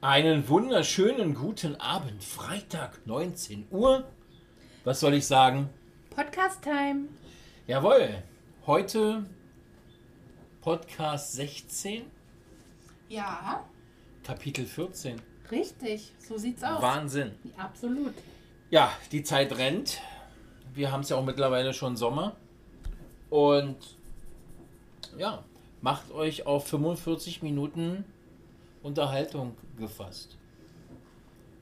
Einen wunderschönen guten Abend, Freitag 19 Uhr. Was soll ich sagen? Podcast Time. Jawohl, heute Podcast 16, Ja, Kapitel 14. richtig. So sieht's aus. Wahnsinn. Absolut. Ja, die Zeit rennt. Wir haben es ja auch mittlerweile schon Sommer. Und ja, macht euch auf 45 Minuten Unterhaltung gefasst.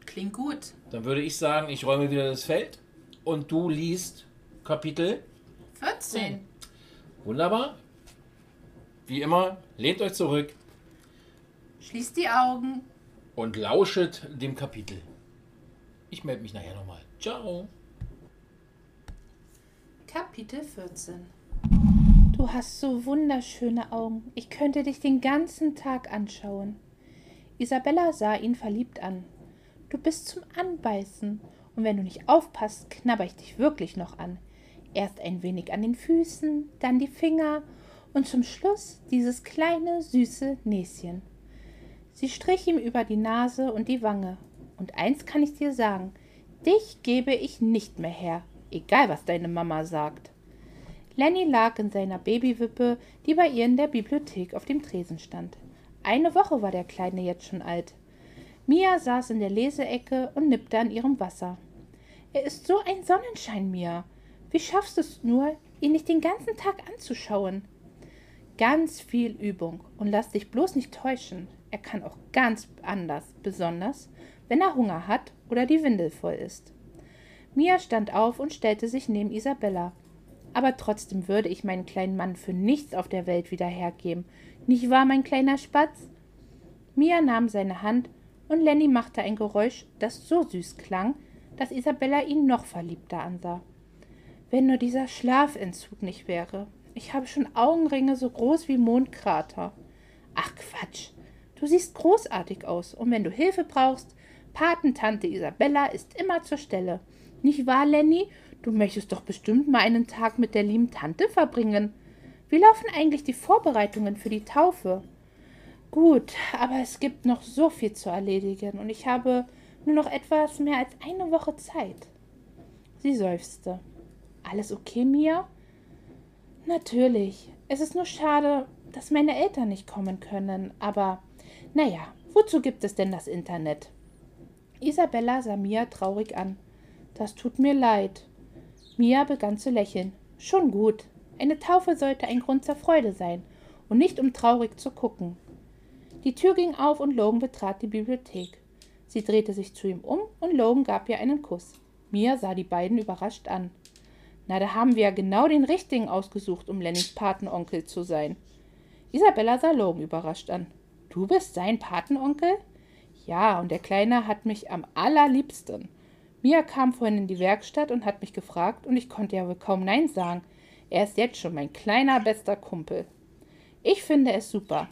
Klingt gut. Dann würde ich sagen, ich räume wieder das Feld und du liest Kapitel. 14. Wunderbar. Wie immer, lehnt euch zurück Schließt die Augen. und lauschet dem Kapitel. Ich melde mich nachher nochmal. Ciao. Kapitel 14. Du hast so wunderschöne Augen. Ich könnte dich den ganzen Tag anschauen. Isabella sah ihn verliebt an. Du bist zum Anbeißen. Und wenn du nicht aufpasst, knabber ich dich wirklich noch an. Erst ein wenig an den Füßen, dann die Finger und zum Schluss dieses kleine, süße Näschen. Sie strich ihm über die Nase und die Wange. Und eins kann ich dir sagen, dich gebe ich nicht mehr her, egal was deine Mama sagt. Lenny lag in seiner Babywippe, die bei ihr in der Bibliothek auf dem Tresen stand. Eine Woche war der Kleine jetzt schon alt. Mia saß in der Leseecke und nippte an ihrem Wasser. Er ist so ein Sonnenschein, Mia. Wie schaffst du es nur, ihn nicht den ganzen Tag anzuschauen? Ganz viel Übung und lass dich bloß nicht täuschen. Er kann auch ganz anders, besonders wenn er Hunger hat oder die Windel voll ist. Mia stand auf und stellte sich neben Isabella. Aber trotzdem würde ich meinen kleinen Mann für nichts auf der Welt wieder hergeben. Nicht wahr, mein kleiner Spatz? Mia nahm seine Hand und Lenny machte ein Geräusch, das so süß klang, dass Isabella ihn noch verliebter ansah. Wenn nur dieser Schlafentzug nicht wäre. Ich habe schon Augenringe so groß wie Mondkrater. Ach Quatsch. Du siehst großartig aus und wenn du Hilfe brauchst, Patentante Isabella ist immer zur Stelle. Nicht wahr, Lenny? Du möchtest doch bestimmt mal einen Tag mit der lieben Tante verbringen. Wie laufen eigentlich die Vorbereitungen für die Taufe? Gut, aber es gibt noch so viel zu erledigen und ich habe nur noch etwas mehr als eine Woche Zeit. Sie seufzte. Alles okay, Mia? Natürlich. Es ist nur schade, dass meine Eltern nicht kommen können, aber naja, wozu gibt es denn das Internet? Isabella sah Mia traurig an. Das tut mir leid. Mia begann zu lächeln. Schon gut. Eine Taufe sollte ein Grund zur Freude sein und nicht um traurig zu gucken. Die Tür ging auf und Logan betrat die Bibliothek. Sie drehte sich zu ihm um und Logan gab ihr einen Kuss. Mia sah die beiden überrascht an. Na, da haben wir ja genau den richtigen ausgesucht, um Lennys Patenonkel zu sein. Isabella sah Logan überrascht an. Du bist sein Patenonkel? Ja, und der Kleine hat mich am allerliebsten. Mia kam vorhin in die Werkstatt und hat mich gefragt, und ich konnte ja wohl kaum Nein sagen. Er ist jetzt schon mein kleiner bester Kumpel. Ich finde es super.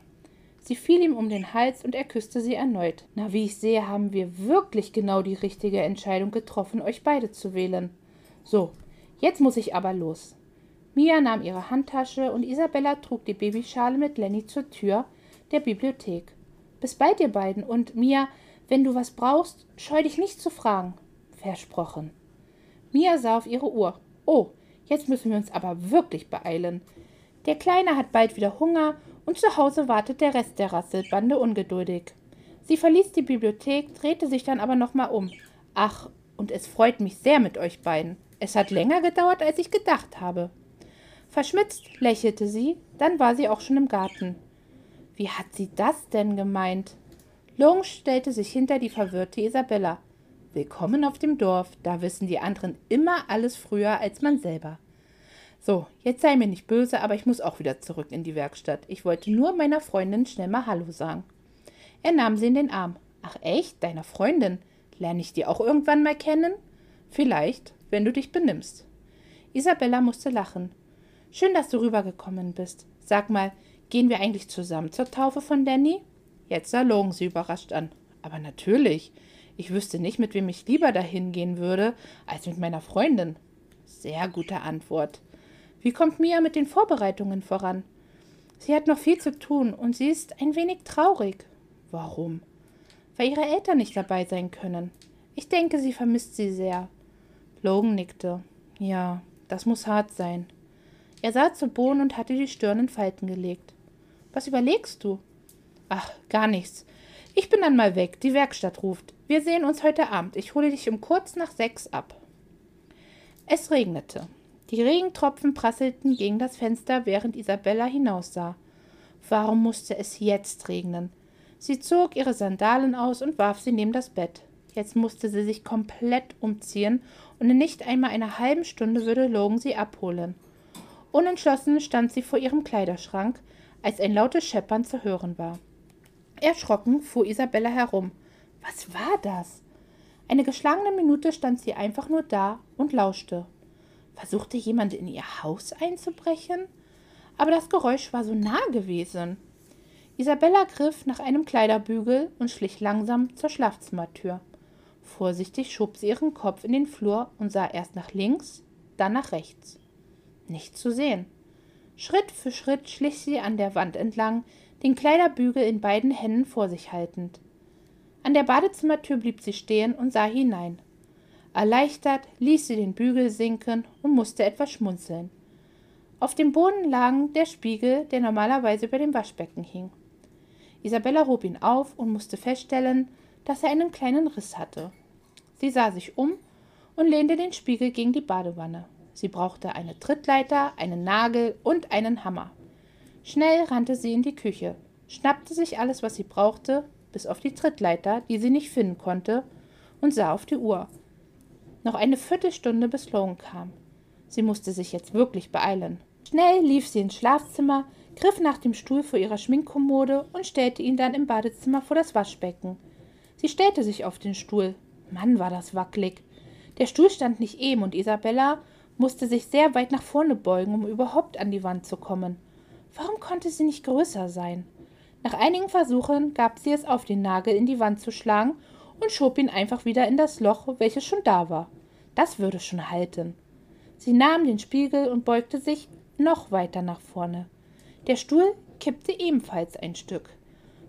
Sie fiel ihm um den Hals und er küsste sie erneut. Na, wie ich sehe, haben wir wirklich genau die richtige Entscheidung getroffen, euch beide zu wählen. So, jetzt muss ich aber los. Mia nahm ihre Handtasche und Isabella trug die Babyschale mit Lenny zur Tür der Bibliothek. Bis bald, ihr beiden, und Mia, wenn du was brauchst, scheu dich nicht zu fragen. Versprochen. Mia sah auf ihre Uhr. Oh, jetzt müssen wir uns aber wirklich beeilen. Der Kleine hat bald wieder Hunger und zu Hause wartet der Rest der Rasselbande ungeduldig. Sie verließ die Bibliothek, drehte sich dann aber nochmal um. Ach, und es freut mich sehr mit euch beiden. Es hat länger gedauert, als ich gedacht habe. Verschmitzt lächelte sie, dann war sie auch schon im Garten. Wie hat sie das denn gemeint? Long stellte sich hinter die verwirrte Isabella. Willkommen auf dem Dorf, da wissen die anderen immer alles früher als man selber. So, jetzt sei mir nicht böse, aber ich muss auch wieder zurück in die Werkstatt. Ich wollte nur meiner Freundin schnell mal Hallo sagen. Er nahm sie in den Arm. Ach echt, deiner Freundin? Lerne ich die auch irgendwann mal kennen? Vielleicht, wenn du dich benimmst. Isabella musste lachen. Schön, dass du rübergekommen bist. Sag mal, gehen wir eigentlich zusammen zur Taufe von Danny? Jetzt sah Logan sie überrascht an. Aber natürlich. Ich wüsste nicht, mit wem ich lieber dahin gehen würde, als mit meiner Freundin. Sehr gute Antwort. Wie kommt Mia mit den Vorbereitungen voran? Sie hat noch viel zu tun und sie ist ein wenig traurig. Warum? weil ihre Eltern nicht dabei sein können. Ich denke, sie vermisst sie sehr. Logan nickte. Ja, das muss hart sein. Er sah zu Boden und hatte die Stirn in Falten gelegt. Was überlegst du? Ach, gar nichts. Ich bin dann mal weg. Die Werkstatt ruft. Wir sehen uns heute Abend. Ich hole dich um kurz nach sechs ab. Es regnete. Die Regentropfen prasselten gegen das Fenster, während Isabella hinaussah. Warum musste es jetzt regnen? Sie zog ihre Sandalen aus und warf sie neben das Bett. Jetzt musste sie sich komplett umziehen und in nicht einmal einer halben Stunde würde Logan sie abholen. Unentschlossen stand sie vor ihrem Kleiderschrank, als ein lautes Scheppern zu hören war. Erschrocken fuhr Isabella herum. Was war das? Eine geschlagene Minute stand sie einfach nur da und lauschte. Versuchte jemand in ihr Haus einzubrechen? Aber das Geräusch war so nah gewesen. Isabella griff nach einem Kleiderbügel und schlich langsam zur Schlafzimmertür. Vorsichtig schob sie ihren Kopf in den Flur und sah erst nach links, dann nach rechts. Nicht zu sehen. Schritt für Schritt schlich sie an der Wand entlang, den Kleiderbügel in beiden Händen vor sich haltend. An der Badezimmertür blieb sie stehen und sah hinein. Erleichtert ließ sie den Bügel sinken und musste etwas schmunzeln. Auf dem Boden lag der Spiegel, der normalerweise über dem Waschbecken hing. Isabella hob ihn auf und musste feststellen, dass er einen kleinen Riss hatte. Sie sah sich um und lehnte den Spiegel gegen die Badewanne. Sie brauchte eine Trittleiter, einen Nagel und einen Hammer. Schnell rannte sie in die Küche, schnappte sich alles, was sie brauchte, bis auf die Trittleiter, die sie nicht finden konnte, und sah auf die Uhr. Noch eine Viertelstunde bis Logan kam. Sie musste sich jetzt wirklich beeilen. Schnell lief sie ins Schlafzimmer, griff nach dem Stuhl vor ihrer Schminkkommode und stellte ihn dann im Badezimmer vor das Waschbecken. Sie stellte sich auf den Stuhl. Mann, war das wackelig. Der Stuhl stand nicht eben und Isabella musste sich sehr weit nach vorne beugen, um überhaupt an die Wand zu kommen. Warum konnte sie nicht größer sein? Nach einigen Versuchen gab sie es auf, den Nagel in die Wand zu schlagen und schob ihn einfach wieder in das Loch, welches schon da war. Das würde schon halten. Sie nahm den Spiegel und beugte sich noch weiter nach vorne. Der Stuhl kippte ebenfalls ein Stück.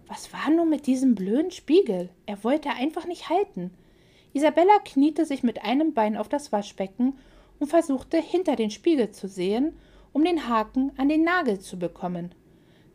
Was war nun mit diesem blöden Spiegel? Er wollte einfach nicht halten. Isabella kniete sich mit einem Bein auf das Waschbecken und versuchte hinter den Spiegel zu sehen um den Haken an den Nagel zu bekommen.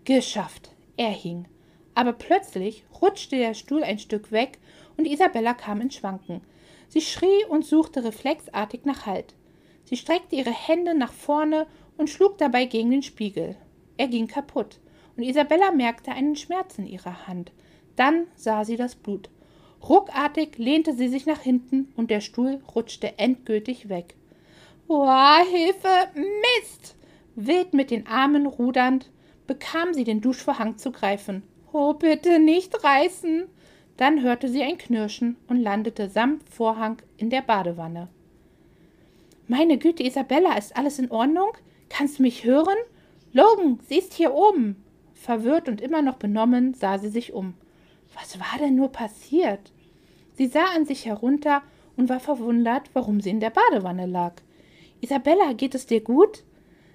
Geschafft, er hing. Aber plötzlich rutschte der Stuhl ein Stück weg und Isabella kam ins Schwanken. Sie schrie und suchte reflexartig nach Halt. Sie streckte ihre Hände nach vorne und schlug dabei gegen den Spiegel. Er ging kaputt, und Isabella merkte einen Schmerz in ihrer Hand. Dann sah sie das Blut. Ruckartig lehnte sie sich nach hinten und der Stuhl rutschte endgültig weg. Oh, Hilfe! Mist! Wild mit den Armen rudernd, bekam sie den Duschvorhang zu greifen. Oh, bitte nicht reißen! Dann hörte sie ein Knirschen und landete samt Vorhang in der Badewanne. Meine Güte, Isabella, ist alles in Ordnung? Kannst du mich hören? Logan, sie ist hier oben. Verwirrt und immer noch benommen sah sie sich um. Was war denn nur passiert? Sie sah an sich herunter und war verwundert, warum sie in der Badewanne lag. Isabella, geht es dir gut?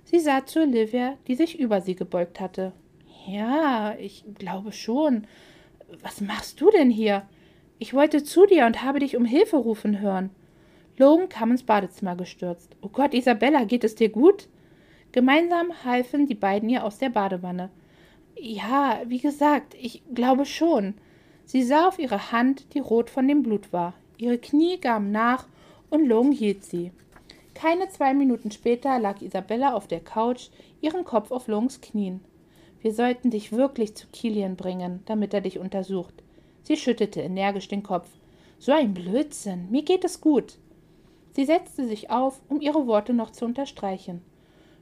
Sie sah zu Olivia, die sich über sie gebeugt hatte. Ja, ich glaube schon. Was machst du denn hier? Ich wollte zu dir und habe dich um Hilfe rufen hören. Logan kam ins Badezimmer gestürzt. Oh Gott, Isabella, geht es dir gut? Gemeinsam halfen die beiden ihr aus der Badewanne. Ja, wie gesagt, ich glaube schon. Sie sah auf ihre Hand, die rot von dem Blut war. Ihre Knie gaben nach und Logan hielt sie. Keine zwei Minuten später lag Isabella auf der Couch, ihren Kopf auf Longs Knien. Wir sollten dich wirklich zu Kilian bringen, damit er dich untersucht. Sie schüttelte energisch den Kopf. So ein Blödsinn. Mir geht es gut. Sie setzte sich auf, um ihre Worte noch zu unterstreichen.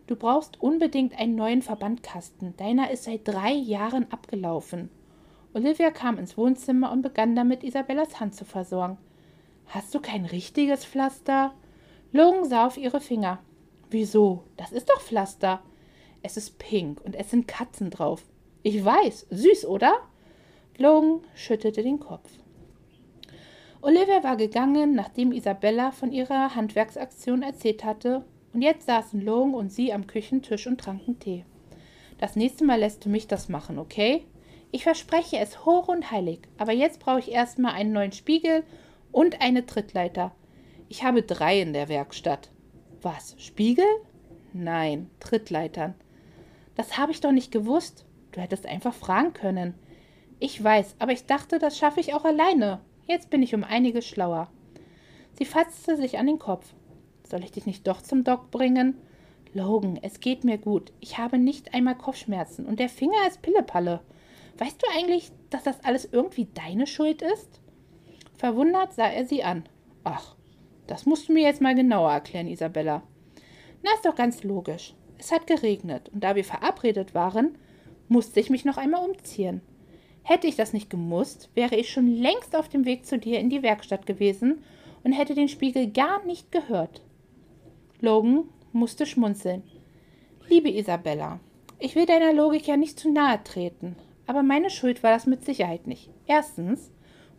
Du brauchst unbedingt einen neuen Verbandkasten. Deiner ist seit drei Jahren abgelaufen. Olivia kam ins Wohnzimmer und begann damit, Isabellas Hand zu versorgen. Hast du kein richtiges Pflaster? Logan sah auf ihre Finger. Wieso? Das ist doch Pflaster. Es ist pink und es sind Katzen drauf. Ich weiß. Süß, oder? Logan schüttelte den Kopf. Olivia war gegangen, nachdem Isabella von ihrer Handwerksaktion erzählt hatte, und jetzt saßen Logan und sie am Küchentisch und tranken Tee. Das nächste Mal lässt du mich das machen, okay? Ich verspreche es hoch und heilig, aber jetzt brauche ich erstmal einen neuen Spiegel und eine Trittleiter. Ich habe drei in der Werkstatt. Was? Spiegel? Nein, Trittleitern. Das habe ich doch nicht gewusst. Du hättest einfach fragen können. Ich weiß, aber ich dachte, das schaffe ich auch alleine. Jetzt bin ich um einiges schlauer. Sie fatzte sich an den Kopf. Soll ich dich nicht doch zum Doc bringen? Logan, es geht mir gut. Ich habe nicht einmal Kopfschmerzen und der Finger ist Pillepalle. Weißt du eigentlich, dass das alles irgendwie deine Schuld ist? Verwundert sah er sie an. Ach, das musst du mir jetzt mal genauer erklären, Isabella. Na, ist doch ganz logisch. Es hat geregnet und da wir verabredet waren, musste ich mich noch einmal umziehen. Hätte ich das nicht gemusst, wäre ich schon längst auf dem Weg zu dir in die Werkstatt gewesen und hätte den Spiegel gar nicht gehört. Logan musste schmunzeln. Liebe Isabella, ich will deiner Logik ja nicht zu nahe treten, aber meine Schuld war das mit Sicherheit nicht. Erstens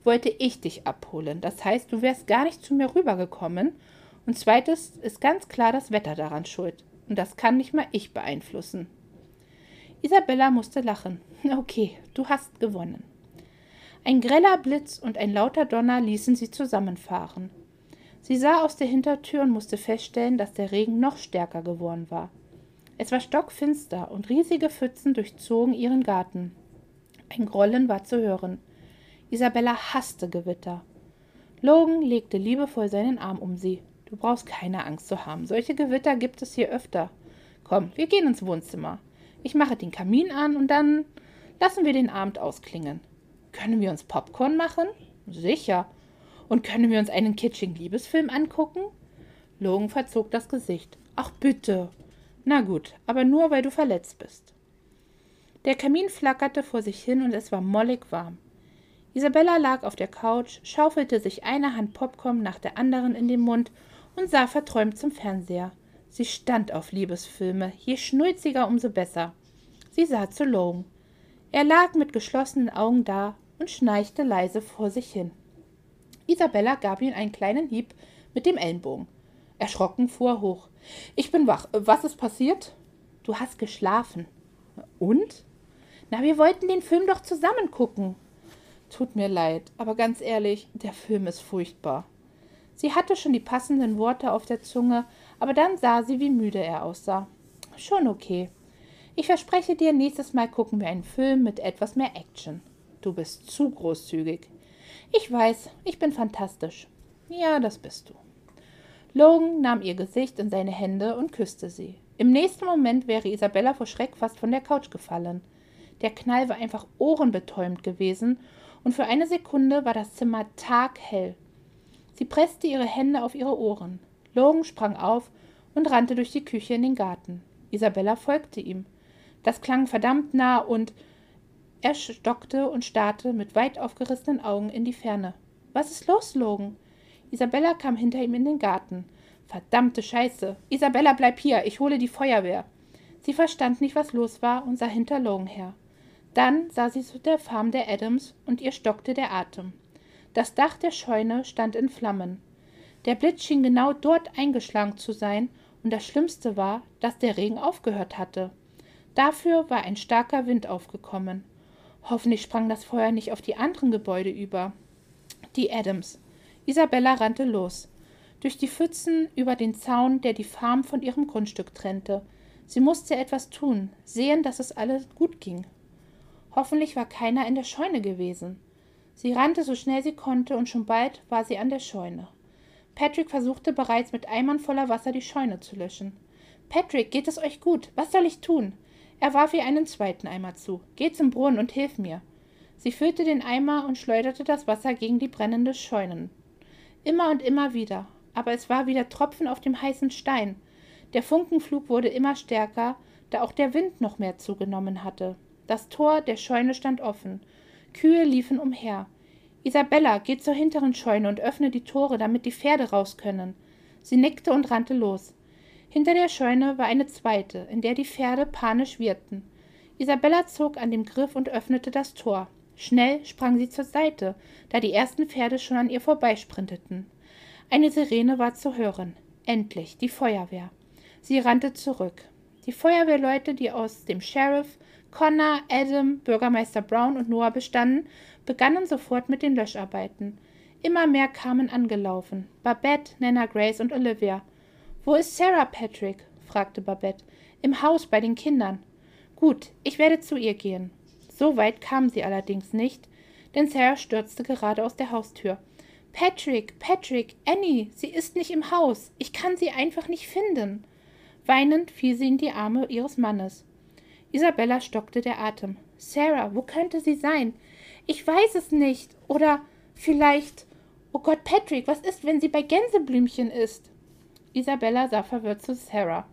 wollte ich dich abholen, das heißt, du wärst gar nicht zu mir rübergekommen. Und zweitens ist ganz klar das Wetter daran schuld. Und das kann nicht mal ich beeinflussen. Isabella musste lachen. Okay, du hast gewonnen. Ein greller Blitz und ein lauter Donner ließen sie zusammenfahren. Sie sah aus der Hintertür und musste feststellen, dass der Regen noch stärker geworden war. Es war stockfinster und riesige Pfützen durchzogen ihren Garten. Ein Grollen war zu hören. Isabella hasste Gewitter. Logan legte liebevoll seinen Arm um sie. Du brauchst keine Angst zu haben. Solche Gewitter gibt es hier öfter. Komm, wir gehen ins Wohnzimmer. Ich mache den Kamin an und dann lassen wir den Abend ausklingen. Können wir uns Popcorn machen? Sicher. Und können wir uns einen kitschigen Liebesfilm angucken? Logan verzog das Gesicht. Ach bitte. Na gut, aber nur weil du verletzt bist. Der Kamin flackerte vor sich hin und es war mollig warm. Isabella lag auf der Couch, schaufelte sich eine Hand Popcorn nach der anderen in den Mund und sah verträumt zum Fernseher. Sie stand auf Liebesfilme, je schnulziger, umso besser. Sie sah zu Logan. Er lag mit geschlossenen Augen da und schnarchte leise vor sich hin. Isabella gab ihm einen kleinen Hieb mit dem Ellenbogen. Erschrocken fuhr er hoch. Ich bin wach. Was ist passiert? Du hast geschlafen. Und? Na, wir wollten den Film doch zusammen gucken. Tut mir leid, aber ganz ehrlich, der Film ist furchtbar. Sie hatte schon die passenden Worte auf der Zunge, aber dann sah sie, wie müde er aussah. Schon okay. Ich verspreche dir, nächstes Mal gucken wir einen Film mit etwas mehr Action. Du bist zu großzügig. Ich weiß, ich bin fantastisch. Ja, das bist du. Logan nahm ihr Gesicht in seine Hände und küsste sie. Im nächsten Moment wäre Isabella vor Schreck fast von der Couch gefallen. Der Knall war einfach ohrenbetäubend gewesen, und für eine Sekunde war das Zimmer taghell. Sie presste ihre Hände auf ihre Ohren. Logan sprang auf und rannte durch die Küche in den Garten. Isabella folgte ihm. Das klang verdammt nah und er stockte und starrte mit weit aufgerissenen Augen in die Ferne. Was ist los, Logan? Isabella kam hinter ihm in den Garten. Verdammte Scheiße. Isabella, bleib hier, ich hole die Feuerwehr. Sie verstand nicht, was los war und sah hinter Logan her. Dann sah sie zu der Farm der Adams und ihr stockte der Atem. Das Dach der Scheune stand in Flammen. Der Blitz schien genau dort eingeschlagen zu sein, und das Schlimmste war, dass der Regen aufgehört hatte. Dafür war ein starker Wind aufgekommen. Hoffentlich sprang das Feuer nicht auf die anderen Gebäude über. Die Adams. Isabella rannte los. Durch die Pfützen über den Zaun, der die Farm von ihrem Grundstück trennte. Sie musste etwas tun, sehen, dass es alles gut ging. Hoffentlich war keiner in der Scheune gewesen. Sie rannte so schnell sie konnte und schon bald war sie an der Scheune. Patrick versuchte bereits mit Eimern voller Wasser die Scheune zu löschen. Patrick, geht es euch gut? Was soll ich tun? Er warf ihr einen zweiten Eimer zu. Geh zum Brunnen und hilf mir. Sie füllte den Eimer und schleuderte das Wasser gegen die brennende Scheunen. Immer und immer wieder, aber es war wieder Tropfen auf dem heißen Stein. Der Funkenflug wurde immer stärker, da auch der Wind noch mehr zugenommen hatte. Das Tor der Scheune stand offen. Kühe liefen umher. Isabella, geh zur hinteren Scheune und öffne die Tore, damit die Pferde raus können. Sie nickte und rannte los. Hinter der Scheune war eine zweite, in der die Pferde panisch wirrten. Isabella zog an dem Griff und öffnete das Tor. Schnell sprang sie zur Seite, da die ersten Pferde schon an ihr vorbeisprinteten. Eine Sirene war zu hören. Endlich die Feuerwehr. Sie rannte zurück. Die Feuerwehrleute, die aus dem Sheriff, Connor, Adam, Bürgermeister Brown und Noah bestanden, begannen sofort mit den Löscharbeiten. Immer mehr kamen angelaufen. Babette, Nana Grace und Olivia. Wo ist Sarah Patrick? fragte Babette. Im Haus bei den Kindern. Gut, ich werde zu ihr gehen. So weit kam sie allerdings nicht, denn Sarah stürzte gerade aus der Haustür. Patrick, Patrick, Annie, sie ist nicht im Haus. Ich kann sie einfach nicht finden. Weinend fiel sie in die Arme ihres Mannes. Isabella stockte der Atem. Sarah, wo könnte sie sein? Ich weiß es nicht. Oder vielleicht. Oh Gott, Patrick, was ist, wenn sie bei Gänseblümchen ist? Isabella sah verwirrt zu Sarah.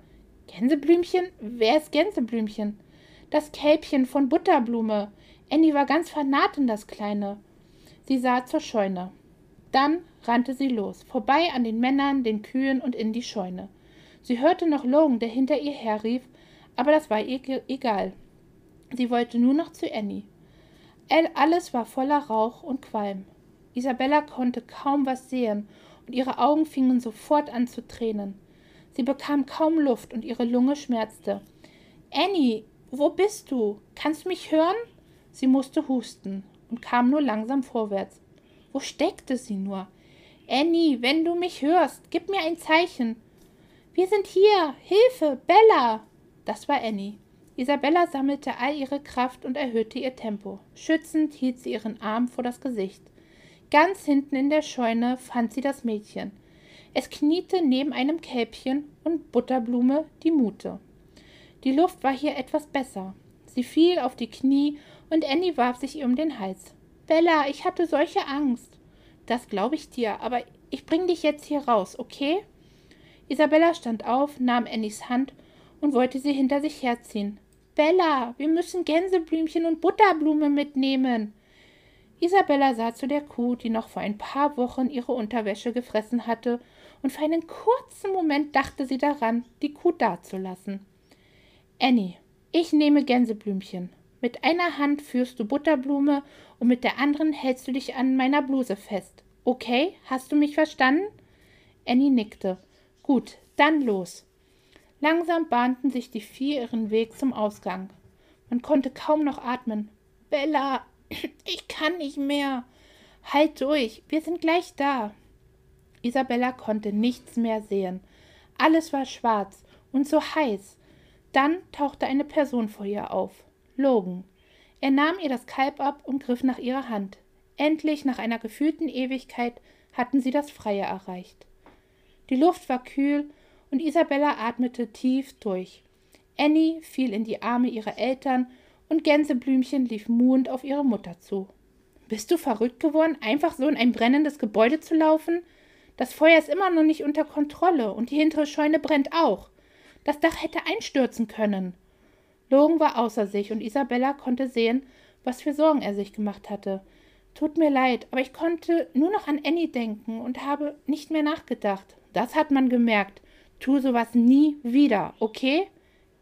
Gänseblümchen? Wer ist Gänseblümchen? Das Kälbchen von Butterblume. Annie war ganz vernarrt in das Kleine. Sie sah zur Scheune. Dann rannte sie los, vorbei an den Männern, den Kühen und in die Scheune. Sie hörte noch Logan, der hinter ihr herrief, aber das war ihr egal. Sie wollte nur noch zu Annie. Alles war voller Rauch und Qualm. Isabella konnte kaum was sehen, und ihre Augen fingen sofort an zu tränen. Sie bekam kaum Luft und ihre Lunge schmerzte. Annie, wo bist du? Kannst du mich hören? Sie musste husten und kam nur langsam vorwärts. Wo steckte sie nur? Annie, wenn du mich hörst, gib mir ein Zeichen. Wir sind hier. Hilfe, Bella. Das war Annie. Isabella sammelte all ihre Kraft und erhöhte ihr Tempo. Schützend hielt sie ihren Arm vor das Gesicht. Ganz hinten in der Scheune fand sie das Mädchen. Es kniete neben einem Kälbchen und Butterblume die Mute. Die Luft war hier etwas besser. Sie fiel auf die Knie und Annie warf sich ihr um den Hals. Bella, ich hatte solche Angst. Das glaube ich dir, aber ich bring dich jetzt hier raus, okay? Isabella stand auf, nahm Annies Hand und wollte sie hinter sich herziehen. Bella, wir müssen Gänseblümchen und Butterblume mitnehmen. Isabella sah zu der Kuh, die noch vor ein paar Wochen ihre Unterwäsche gefressen hatte, und für einen kurzen Moment dachte sie daran, die Kuh dazulassen. Annie, ich nehme Gänseblümchen. Mit einer Hand führst du Butterblume und mit der anderen hältst du dich an meiner Bluse fest. Okay, hast du mich verstanden? Annie nickte. Gut, dann los. Langsam bahnten sich die vier ihren Weg zum Ausgang. Man konnte kaum noch atmen. Bella, ich kann nicht mehr. Halt durch, wir sind gleich da. Isabella konnte nichts mehr sehen. Alles war schwarz und so heiß. Dann tauchte eine Person vor ihr auf. Logan. Er nahm ihr das Kalb ab und griff nach ihrer Hand. Endlich, nach einer gefühlten Ewigkeit, hatten sie das Freie erreicht. Die Luft war kühl und Isabella atmete tief durch. Annie fiel in die Arme ihrer Eltern und Gänseblümchen lief muhend auf ihre Mutter zu. Bist du verrückt geworden, einfach so in ein brennendes Gebäude zu laufen? Das Feuer ist immer noch nicht unter Kontrolle und die hintere Scheune brennt auch. Das Dach hätte einstürzen können. Logan war außer sich und Isabella konnte sehen, was für Sorgen er sich gemacht hatte. Tut mir leid, aber ich konnte nur noch an Annie denken und habe nicht mehr nachgedacht. Das hat man gemerkt. Tu sowas nie wieder, okay?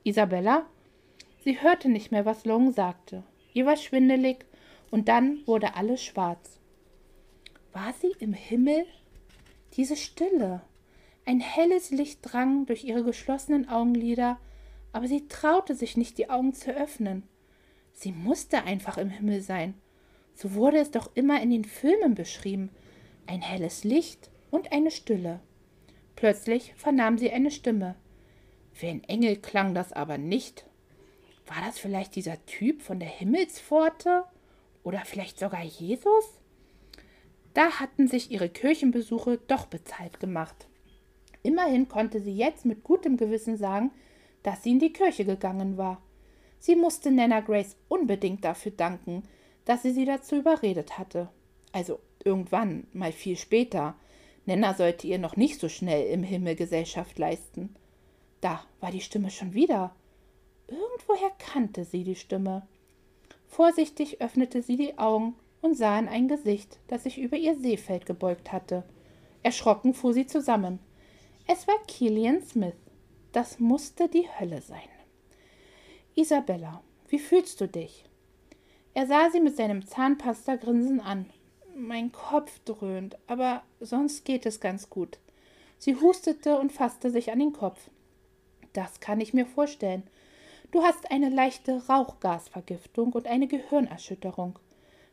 Isabella? Sie hörte nicht mehr, was Long sagte. Ihr war schwindelig und dann wurde alles schwarz. War sie im Himmel? Diese Stille. Ein helles Licht drang durch ihre geschlossenen Augenlider, aber sie traute sich nicht, die Augen zu öffnen. Sie musste einfach im Himmel sein. So wurde es doch immer in den Filmen beschrieben. Ein helles Licht und eine Stille. Plötzlich vernahm sie eine Stimme. Wie ein Engel klang das aber nicht. War das vielleicht dieser Typ von der Himmelspforte? Oder vielleicht sogar Jesus? Da hatten sich ihre Kirchenbesuche doch bezahlt gemacht. Immerhin konnte sie jetzt mit gutem Gewissen sagen, dass sie in die Kirche gegangen war. Sie musste Nana Grace unbedingt dafür danken, dass sie sie dazu überredet hatte. Also irgendwann, mal viel später. Nana sollte ihr noch nicht so schnell im Himmel Gesellschaft leisten. Da war die Stimme schon wieder. Irgendwoher kannte sie die Stimme. Vorsichtig öffnete sie die Augen und sah in ein Gesicht, das sich über ihr Seefeld gebeugt hatte. Erschrocken fuhr sie zusammen. Es war Killian Smith. Das musste die Hölle sein. Isabella, wie fühlst du dich? Er sah sie mit seinem Zahnpasta-Grinsen an. Mein Kopf dröhnt, aber sonst geht es ganz gut. Sie hustete und fasste sich an den Kopf. Das kann ich mir vorstellen. Du hast eine leichte Rauchgasvergiftung und eine Gehirnerschütterung.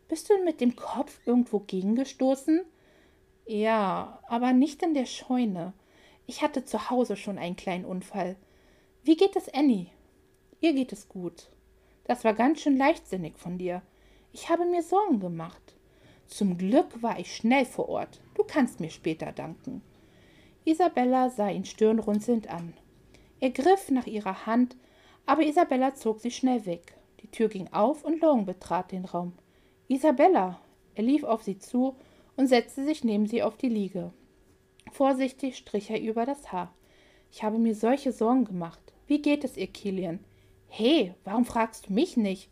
Bist du mit dem Kopf irgendwo gegengestoßen? Ja, aber nicht in der Scheune. Ich hatte zu Hause schon einen kleinen Unfall. Wie geht es Annie? Ihr geht es gut. Das war ganz schön leichtsinnig von dir. Ich habe mir Sorgen gemacht. Zum Glück war ich schnell vor Ort. Du kannst mir später danken. Isabella sah ihn stirnrunzelnd an. Er griff nach ihrer Hand, aber Isabella zog sie schnell weg. Die Tür ging auf und Long betrat den Raum. Isabella! Er lief auf sie zu und setzte sich neben sie auf die Liege. Vorsichtig strich er über das Haar. Ich habe mir solche Sorgen gemacht. Wie geht es ihr, Kilian? Hey, warum fragst du mich nicht?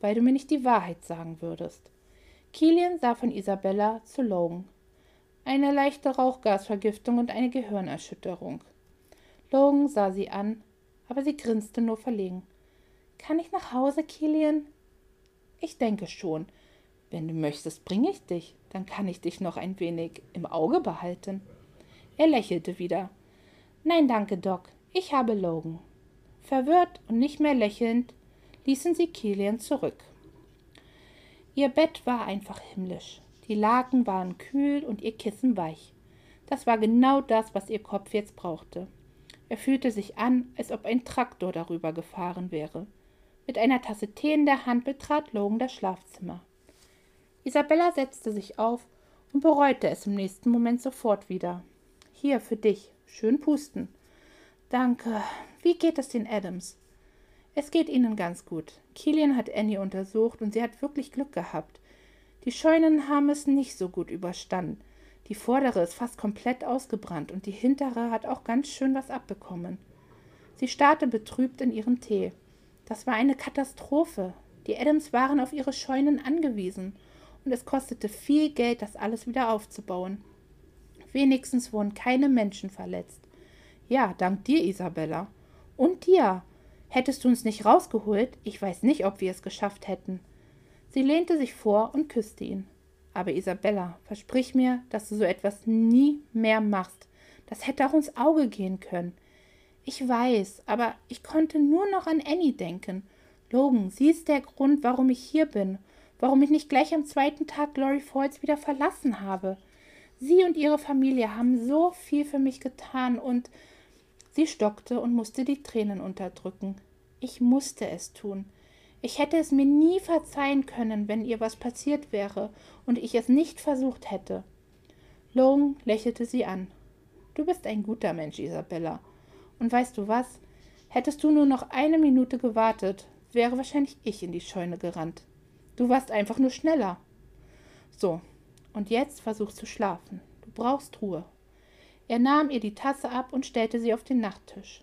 Weil du mir nicht die Wahrheit sagen würdest. Kilian sah von Isabella zu Logan. Eine leichte Rauchgasvergiftung und eine Gehirnerschütterung. Logan sah sie an, aber sie grinste nur verlegen. Kann ich nach Hause, Kilian? Ich denke schon. Wenn du möchtest, bringe ich dich. Dann kann ich dich noch ein wenig im Auge behalten. Er lächelte wieder. Nein, danke, Doc. Ich habe Logan. Verwirrt und nicht mehr lächelnd ließen sie Kilian zurück. Ihr Bett war einfach himmlisch. Die Laken waren kühl und ihr Kissen weich. Das war genau das, was ihr Kopf jetzt brauchte. Er fühlte sich an, als ob ein Traktor darüber gefahren wäre. Mit einer Tasse Tee in der Hand betrat Logan das Schlafzimmer. Isabella setzte sich auf und bereute es im nächsten Moment sofort wieder. Hier für dich. Schön pusten. Danke. Wie geht es den Adams? Es geht ihnen ganz gut. Kilian hat Annie untersucht und sie hat wirklich Glück gehabt. Die Scheunen haben es nicht so gut überstanden. Die vordere ist fast komplett ausgebrannt und die hintere hat auch ganz schön was abbekommen. Sie starrte betrübt in ihren Tee. Das war eine Katastrophe. Die Adams waren auf ihre Scheunen angewiesen und es kostete viel Geld, das alles wieder aufzubauen. Wenigstens wurden keine Menschen verletzt. Ja, dank dir, Isabella. Und dir. Hättest du uns nicht rausgeholt, ich weiß nicht, ob wir es geschafft hätten. Sie lehnte sich vor und küsste ihn. Aber Isabella, versprich mir, dass du so etwas nie mehr machst. Das hätte auch ins Auge gehen können. Ich weiß, aber ich konnte nur noch an Annie denken. Logan, sie ist der Grund, warum ich hier bin, warum ich nicht gleich am zweiten Tag Glory Falls wieder verlassen habe. Sie und ihre Familie haben so viel für mich getan und sie stockte und musste die Tränen unterdrücken. Ich musste es tun. Ich hätte es mir nie verzeihen können, wenn ihr was passiert wäre und ich es nicht versucht hätte. Logan lächelte sie an. Du bist ein guter Mensch, Isabella. Und weißt du was? Hättest du nur noch eine Minute gewartet, wäre wahrscheinlich ich in die Scheune gerannt. Du warst einfach nur schneller. So, und jetzt versuch zu schlafen. Du brauchst Ruhe. Er nahm ihr die Tasse ab und stellte sie auf den Nachttisch.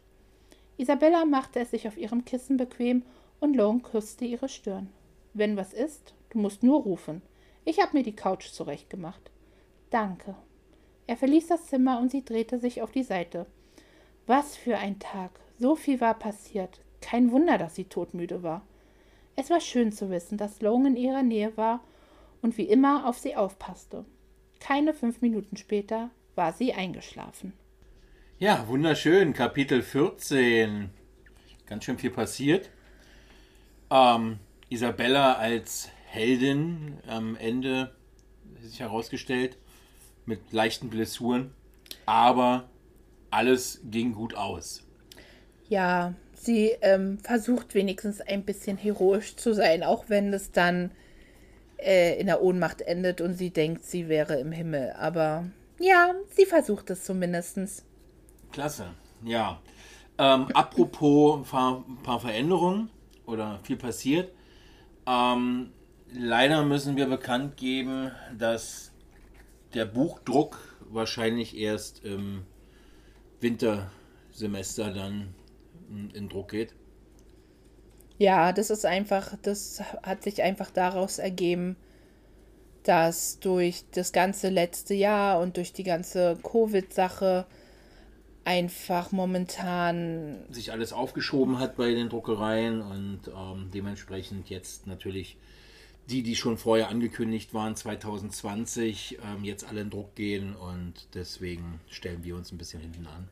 Isabella machte es sich auf ihrem Kissen bequem und Long küsste ihre Stirn. Wenn was ist, du musst nur rufen. Ich habe mir die Couch zurechtgemacht. Danke. Er verließ das Zimmer und sie drehte sich auf die Seite. Was für ein Tag. So viel war passiert. Kein Wunder, dass sie todmüde war. Es war schön zu wissen, dass Long in ihrer Nähe war und wie immer auf sie aufpasste. Keine fünf Minuten später war sie eingeschlafen. Ja, wunderschön. Kapitel 14. Ganz schön viel passiert. Ähm, Isabella als Heldin am Ende sich herausgestellt mit leichten Blessuren, aber alles ging gut aus. Ja, sie ähm, versucht wenigstens ein bisschen heroisch zu sein, auch wenn es dann äh, in der Ohnmacht endet und sie denkt, sie wäre im Himmel. Aber ja, sie versucht es zumindest. Klasse, ja. Ähm, apropos ein paar, paar, Veränderungen oder viel passiert. Ähm, leider müssen wir bekannt geben, dass der Buchdruck wahrscheinlich erst im Wintersemester dann in Druck geht. Ja, das ist einfach, das hat sich einfach daraus ergeben, dass durch das ganze letzte Jahr und durch die ganze Covid-Sache einfach momentan sich alles aufgeschoben hat bei den Druckereien und ähm, dementsprechend jetzt natürlich die, die schon vorher angekündigt waren, 2020, ähm, jetzt alle in Druck gehen und deswegen stellen wir uns ein bisschen hinten an.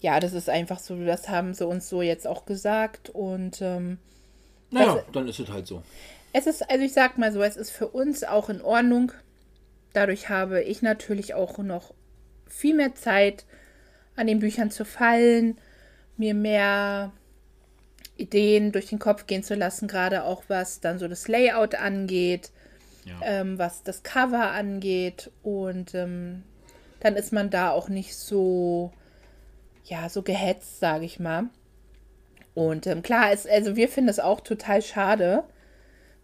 ja, das ist einfach so, das haben sie uns so jetzt auch gesagt. Und ähm, Naja, Das- dann ist es halt so. Es ist, also ich sag mal so, es ist für uns auch in Ordnung. Dadurch habe ich natürlich auch noch viel mehr Zeit, an den Büchern zu fallen, mir mehr Ideen durch den Kopf gehen zu lassen, gerade auch was dann so das Layout angeht, Ja. ähm, was das Cover angeht. Und ähm, dann ist man da auch nicht so, ja, so gehetzt, sage ich mal. Und ähm, klar, ist, also wir finden es auch total schade,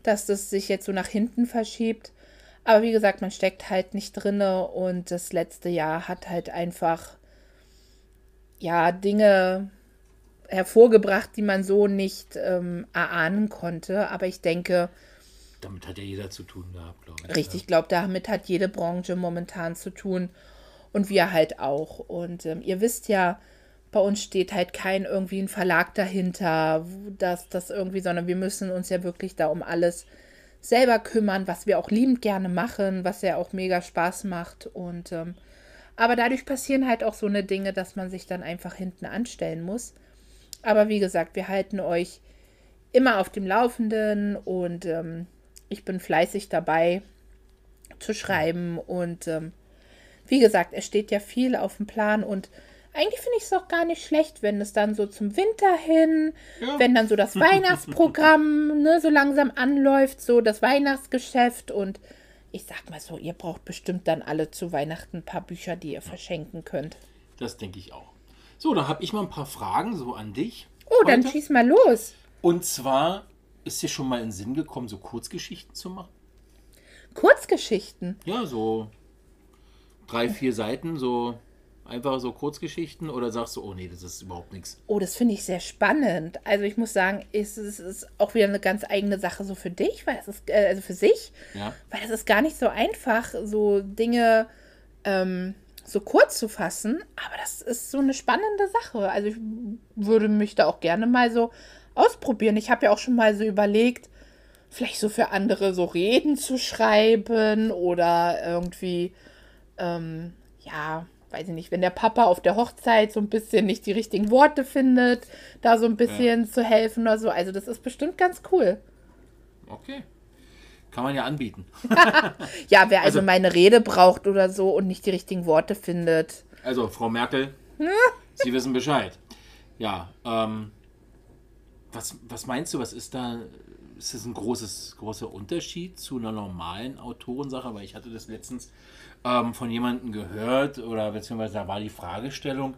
dass das sich jetzt so nach hinten verschiebt. Aber wie gesagt, man steckt halt nicht drinne und das letzte Jahr hat halt einfach ja Dinge hervorgebracht, die man so nicht ähm, erahnen konnte. Aber ich denke, Damit hat ja jeder zu tun gehabt, glaube ich. Richtig, ich glaube, damit hat jede Branche momentan zu tun und wir halt auch. Und ähm, ihr wisst ja, bei uns steht halt kein irgendwie ein Verlag dahinter, wo das, das irgendwie, sondern wir müssen uns ja wirklich da um alles selber kümmern, was wir auch liebend gerne machen, was ja auch mega Spaß macht. Und ähm, aber dadurch passieren halt auch so eine Dinge, dass man sich dann einfach hinten anstellen muss. Aber wie gesagt, wir halten euch immer auf dem Laufenden und ähm, ich bin fleißig dabei zu schreiben und ähm, wie gesagt, es steht ja viel auf dem Plan und eigentlich finde ich es auch gar nicht schlecht, wenn es dann so zum Winter hin, Ja. wenn dann so das Weihnachtsprogramm ne, so langsam anläuft, so das Weihnachtsgeschäft und ich sag mal so, ihr braucht bestimmt dann alle zu Weihnachten ein paar Bücher, die ihr verschenken könnt. Das denke ich auch. So, dann habe ich mal ein paar Fragen so an dich. Oh, dann heute. schieß mal los. Und zwar ist dir schon mal in den Sinn gekommen, so Kurzgeschichten zu machen? Kurzgeschichten. Ja, so drei, vier Seiten, so einfach so Kurzgeschichten oder sagst du, oh nee, das ist überhaupt nichts. Oh, das finde ich sehr spannend. Also ich muss sagen, es ist, es ist auch wieder eine ganz eigene Sache so für dich, weil es ist, äh, also für sich, Ja, weil es ist gar nicht so einfach, so Dinge ähm, so kurz zu fassen. Aber das ist so eine spannende Sache. Also ich würde mich da auch gerne mal so ausprobieren. Ich habe ja auch schon mal so überlegt, vielleicht so für andere so Reden zu schreiben oder irgendwie, ähm, ja, weiß ich nicht, wenn der Papa auf der Hochzeit so ein bisschen nicht die richtigen Worte findet, da so ein bisschen zu helfen oder so. Also das ist bestimmt ganz cool. okay. Kann man ja anbieten. Ja, wer also, Also- meine Rede braucht oder so und nicht die richtigen Worte findet. Also, Frau Merkel, Sie wissen Bescheid. Ja, ähm, was, was meinst du, was ist da, ist das ein großes, großer Unterschied zu einer normalen Autorensache? Weil ich hatte das letztens ähm, von jemandem gehört oder beziehungsweise da war die Fragestellung,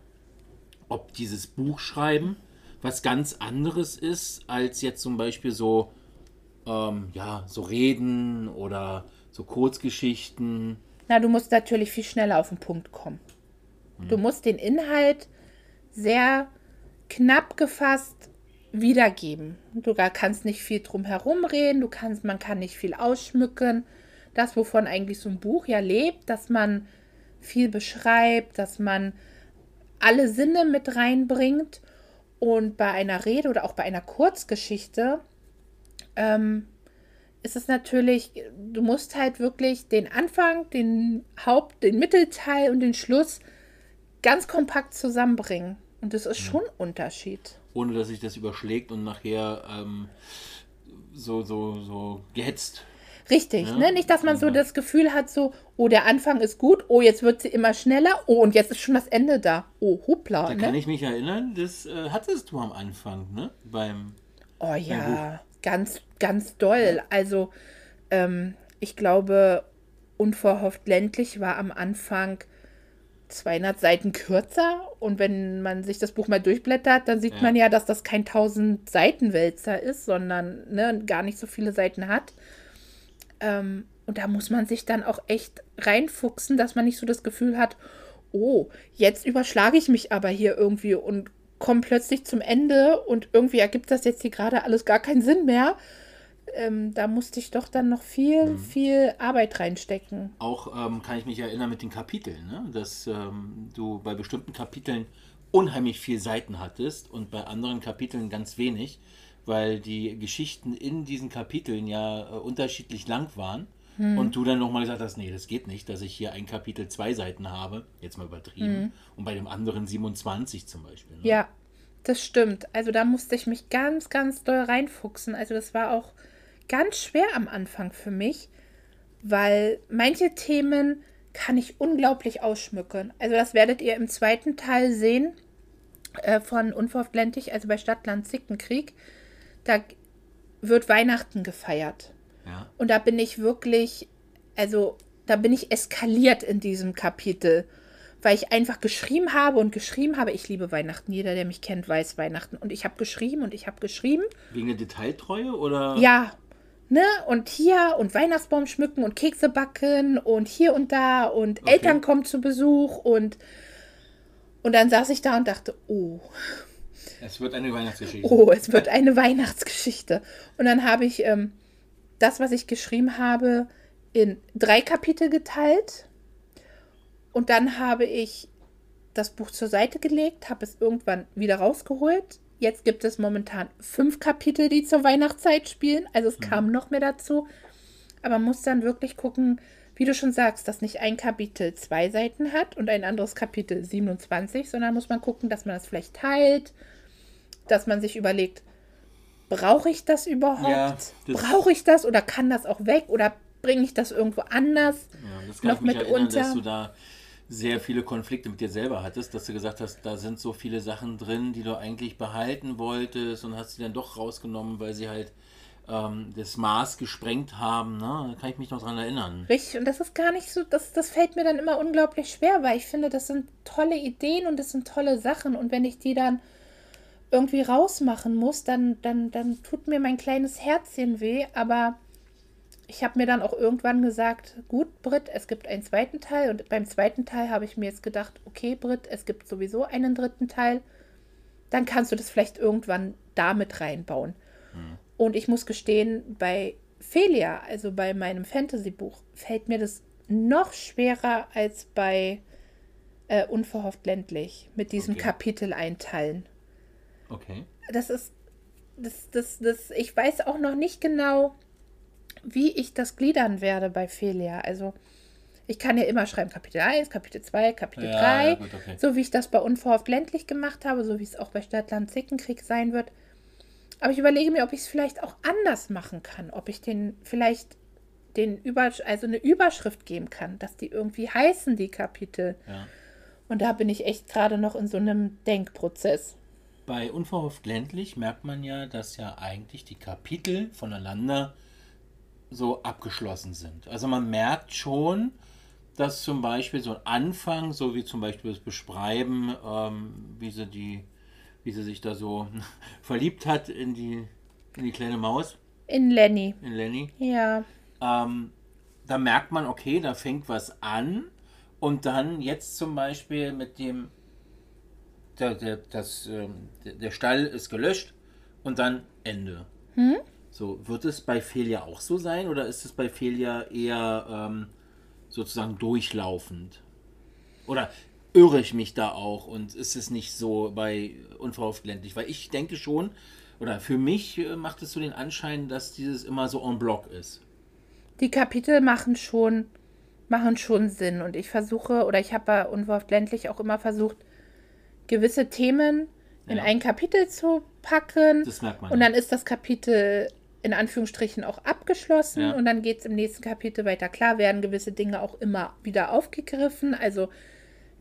ob dieses Buchschreiben was ganz anderes ist als jetzt zum Beispiel so, ähm, ja, so Reden oder so Kurzgeschichten. Na, du musst natürlich viel schneller auf den Punkt kommen. Du musst den Inhalt sehr knapp gefasst wiedergeben. Du kannst nicht viel drum herum reden, du kannst, man kann nicht viel ausschmücken. Das, wovon eigentlich so ein Buch ja lebt, dass man viel beschreibt, dass man alle Sinne mit reinbringt. Und bei einer Rede oder auch bei einer Kurzgeschichte ähm, ist es natürlich, du musst halt wirklich den Anfang, den Haupt-, den Mittelteil und den Schluss ganz kompakt zusammenbringen. Und das ist schon ein Unterschied. Ohne dass sich das überschlägt und nachher ähm, so, so, so gehetzt. Richtig, Ja, ne? Nicht, dass man so das Gefühl hat, so, oh, der Anfang ist gut, oh, jetzt wird sie immer schneller, oh, und jetzt ist schon das Ende da. Oh, hoppla, Da kann ne? ich mich erinnern, das äh, hattest du am Anfang, ne? Beim. Oh ja, ganz, ganz doll. Also, ähm, ich glaube, unverhofft ländlich war am Anfang 200 Seiten kürzer. Und wenn man sich das Buch mal durchblättert, dann sieht Ja. man ja, dass das kein 1000 Seiten Wälzer ist, sondern ne, gar nicht so viele Seiten hat. Ähm, und da muss man sich dann auch echt reinfuchsen, dass man nicht so das Gefühl hat, oh, jetzt überschlage ich mich aber hier irgendwie und komme plötzlich zum Ende und irgendwie ergibt das jetzt hier gerade alles gar keinen Sinn mehr. Ähm, da musste ich doch dann noch viel, viel Arbeit reinstecken. Auch ähm, kann ich mich erinnern mit den Kapiteln, ne? Dass ähm, du bei bestimmten Kapiteln unheimlich viel Seiten hattest und bei anderen Kapiteln ganz wenig, weil die Geschichten in diesen Kapiteln ja äh, unterschiedlich lang waren Und du dann nochmal gesagt hast, nee, das geht nicht, dass ich hier ein Kapitel zwei Seiten habe, jetzt mal übertrieben, und bei dem anderen 27 zum Beispiel. Ne? Ja, das stimmt. Also da musste ich mich ganz, ganz doll reinfuchsen. Also das war auch ganz schwer am Anfang für mich, weil manche Themen kann ich unglaublich ausschmücken. Also das werdet ihr im zweiten Teil sehen äh, von Unverhofft ländlich, also bei Stadtland Zickenkrieg. Da wird Weihnachten gefeiert. Ja. Und da bin ich wirklich, also da bin ich eskaliert in diesem Kapitel, weil ich einfach geschrieben habe und geschrieben habe. Ich liebe Weihnachten. Jeder, der mich kennt, weiß Weihnachten. Und ich habe geschrieben und ich habe geschrieben. Wegen der Detailtreue oder? Ja, ne? Und hier und Weihnachtsbaum schmücken und Kekse backen und hier und da und Okay. Eltern kommen zu Besuch und und dann saß ich da und dachte, oh, Es wird eine Weihnachtsgeschichte. oh, es wird eine Weihnachtsgeschichte. Und dann habe ich ähm, das, was ich geschrieben habe, in drei Kapitel geteilt. Und dann habe ich das Buch zur Seite gelegt, habe es irgendwann wieder rausgeholt. Jetzt gibt es momentan fünf Kapitel, die zur Weihnachtszeit spielen. Also es kam noch mehr dazu. Aber man muss dann wirklich gucken, wie du schon sagst, dass nicht ein Kapitel zwei Seiten hat und ein anderes Kapitel 27, sondern muss man gucken, dass man das vielleicht teilt, dass man sich überlegt, brauche ich das überhaupt? Ja, brauche ich das oder kann das auch weg oder bringe ich das irgendwo anders? Ja, das kann noch ich mich erinnern, mitunter. dass du da sehr viele Konflikte mit dir selber hattest, dass du gesagt hast, da sind so viele Sachen drin, die du eigentlich behalten wolltest und hast sie dann doch rausgenommen, weil sie halt ähm, das Maß gesprengt haben. Ne? Da kann ich mich noch dran erinnern. Richtig, und das ist gar nicht so, das, das fällt mir dann immer unglaublich schwer, weil ich finde, das sind tolle Ideen und das sind tolle Sachen. Und wenn ich die dann irgendwie rausmachen muss, dann, dann, dann tut mir mein kleines Herzchen weh. Aber ich habe mir dann auch irgendwann gesagt, gut, Brit, es gibt einen zweiten Teil. Und beim zweiten Teil habe ich mir jetzt gedacht, okay, Brit, es gibt sowieso einen dritten Teil. Dann kannst du das vielleicht irgendwann damit reinbauen. Und ich muss gestehen, bei Felia, also bei meinem Fantasy-Buch, fällt mir das noch schwerer als bei äh, Unverhofft ländlich mit diesem Okay. Kapitel einteilen. Okay. Das ist, das, das, das, ich weiß auch noch nicht genau, wie ich das gliedern werde bei Felia. Also, ich kann ja immer schreiben Kapitel 1, Kapitel 2, Kapitel Ja, 3. ja, gut, okay. So wie ich das bei Unverhofft ländlich gemacht habe, so wie es auch bei Stadtland Zickenkrieg sein wird. Aber ich überlege mir, ob ich es vielleicht auch anders machen kann. Ob ich den vielleicht den Über also eine Überschrift geben kann, dass die irgendwie heißen, die Kapitel. Ja. Und da bin ich echt gerade noch in so einem Denkprozess. Bei Unverhofft ländlich merkt man ja, dass ja eigentlich die Kapitel voneinander so abgeschlossen sind. Also man merkt schon, dass zum Beispiel so ein Anfang, so wie zum Beispiel das Beschreiben, ähm, wie sie die, wie sie sich da so verliebt hat in die, in die kleine Maus, In Lenny. in Lenny, Ja. ähm, da merkt man, okay, da fängt was an und dann jetzt zum Beispiel mit dem, der, der, das, ähm, der, der Stall ist gelöscht und dann Ende. So, wird es bei Felia auch so sein oder ist es bei Felia eher ähm, sozusagen durchlaufend? Oder irre ich mich da auch und ist es nicht so bei Unverhofft ländlich? Weil ich denke schon, oder für mich äh, macht es so den Anschein, dass dieses immer so en bloc ist. Die Kapitel machen schon, machen schon Sinn. Und ich versuche, oder ich habe bei Unverhofft ländlich auch immer versucht, gewisse Themen in Ja. ein Kapitel zu packen. Das merkt man. Und dann ist das Kapitel in Anführungsstrichen auch abgeschlossen Ja. und dann geht es im nächsten Kapitel weiter. Klar werden gewisse Dinge auch immer wieder aufgegriffen. Also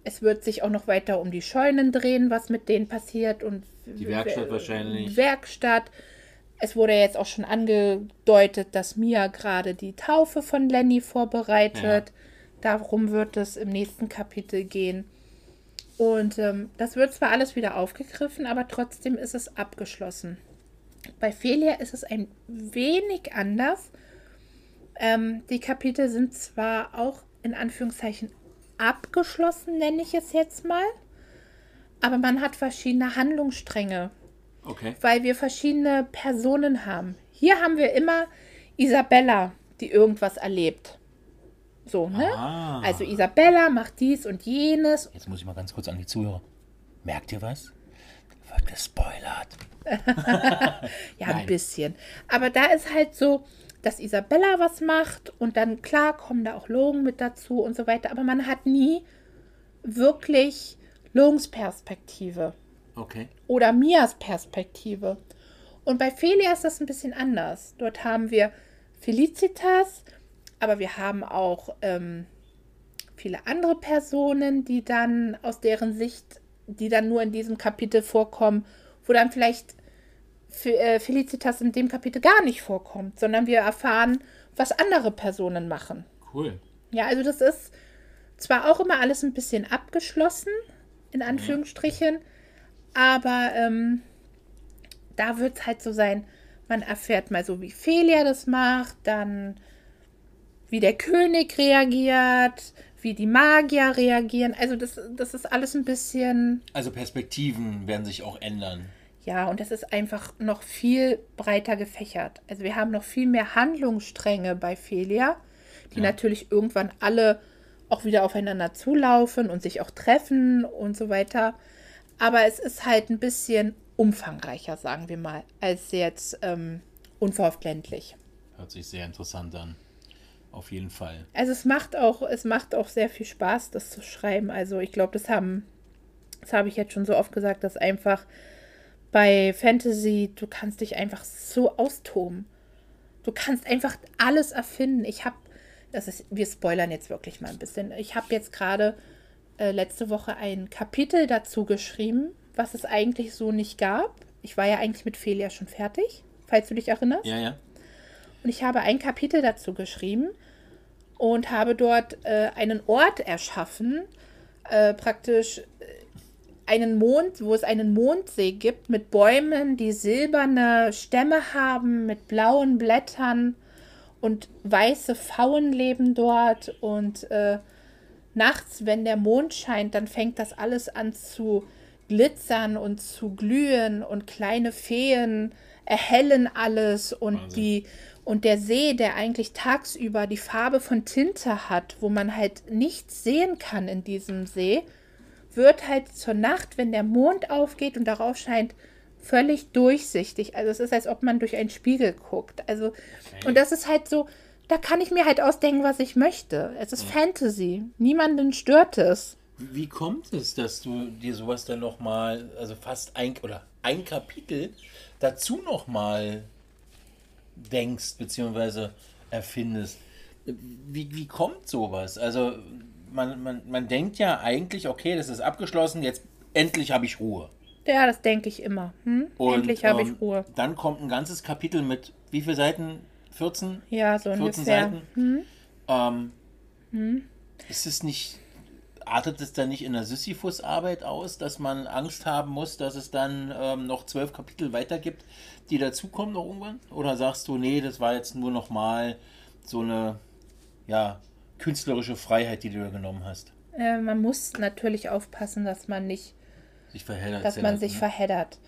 es wird sich auch noch weiter um die Scheunen drehen, was mit denen passiert und Die Werkstatt wahrscheinlich. Werkstatt. Es wurde jetzt auch schon angedeutet, dass Mia gerade die Taufe von Lenny vorbereitet. Darum wird es im nächsten Kapitel gehen. Und ähm, das wird zwar alles wieder aufgegriffen, aber trotzdem ist es abgeschlossen. Bei Felia ist es ein wenig anders. Ähm, die Kapitel sind zwar auch in Anführungszeichen abgeschlossen, nenne ich es jetzt mal, aber man hat verschiedene Handlungsstränge, Okay. weil wir verschiedene Personen haben. Hier haben wir immer Isabella, die irgendwas erlebt. So, ne? Ah. Also Isabella macht dies und jenes Jetzt muss ich mal ganz kurz an die Zuhörer. Merkt ihr was? Wird gespoilert. Ja, Nein. ein bisschen. Aber da ist halt so, dass Isabella was macht und dann klar kommen da auch Logan mit dazu und so weiter, aber man hat nie wirklich Logans Perspektive Okay. oder Mias Perspektive. Und bei Felia ist das ein bisschen anders. Dort haben wir Felicitas, aber wir haben auch ähm, viele andere Personen, die dann aus deren Sicht, die dann nur in diesem Kapitel vorkommen, wo dann vielleicht äh, Felicitas in dem Kapitel gar nicht vorkommt, sondern wir erfahren, was andere Personen machen. Cool. Ja, also das ist zwar auch immer alles ein bisschen abgeschlossen, in Anführungsstrichen, aber ähm, da wird es halt so sein, man erfährt mal so, wie Felia das macht, dann wie der König reagiert, wie die Magier reagieren. Also das, das ist alles ein bisschen, Also Perspektiven werden sich auch ändern. ja, und das ist einfach noch viel breiter gefächert. Also wir haben noch viel mehr Handlungsstränge bei Felia, die Ja. natürlich irgendwann alle auch wieder aufeinander zulaufen und sich auch treffen und so weiter. Aber es ist halt ein bisschen umfangreicher, sagen wir mal, als jetzt ähm, unverhofft ländlich. Hört sich sehr interessant an. Auf jeden Fall. Also es macht auch, es macht auch sehr viel Spaß, das zu schreiben. Also ich glaube, das haben, das habe ich jetzt schon so oft gesagt, dass einfach bei Fantasy, du kannst dich einfach so austoben. Du kannst einfach alles erfinden. Ich habe, das ist, wir spoilern jetzt wirklich mal ein bisschen. Ich habe jetzt gerade äh, letzte Woche ein Kapitel dazu geschrieben, was es eigentlich so nicht gab. Ich war ja eigentlich mit Felia schon fertig, falls du dich erinnerst. Ja, ja. Und ich habe ein Kapitel dazu geschrieben und habe dort äh, einen Ort erschaffen, äh, praktisch äh, einen Mond, wo es einen Mondsee gibt mit Bäumen, die silberne Stämme haben, mit blauen Blättern und weiße Pfauen leben dort und äh, nachts, wenn der Mond scheint, dann fängt das alles an zu glitzern und zu glühen und kleine Feen erhellen alles und Wahnsinn. die und der See, der eigentlich tagsüber die Farbe von Tinte hat, wo man halt nichts sehen kann in diesem See, wird halt zur Nacht, wenn der Mond aufgeht und darauf scheint, völlig durchsichtig. Also es ist, als ob man durch einen Spiegel guckt. Also, und das ist halt so, da kann ich mir halt ausdenken, was ich möchte. Es ist Fantasy. Niemanden stört es. Wie kommt es, dass du dir sowas dann nochmal, also fast ein oder ein Kapitel dazu nochmal denkst, beziehungsweise erfindest? Wie, wie kommt sowas? Also man, man, man denkt ja eigentlich, okay, das ist abgeschlossen, jetzt endlich habe ich Ruhe. Ja, das denke ich immer. Hm? Und, Endlich habe ähm, ich Ruhe. Dann kommt ein ganzes Kapitel mit wie viele Seiten? 14? Ja, so 14 ungefähr. Seiten? Ähm, Hm? Ist es nicht, artet es dann nicht in der Sisyphus-Arbeit aus, dass man Angst haben muss, dass es dann ähm, noch zwölf Kapitel weitergibt, die dazukommen noch irgendwann? Oder sagst du, nee, das war jetzt nur noch mal so eine, ja, künstlerische Freiheit, die du dir genommen hast? Äh, man muss natürlich aufpassen, dass man nicht Sich verheddert. dass man sich verheddert.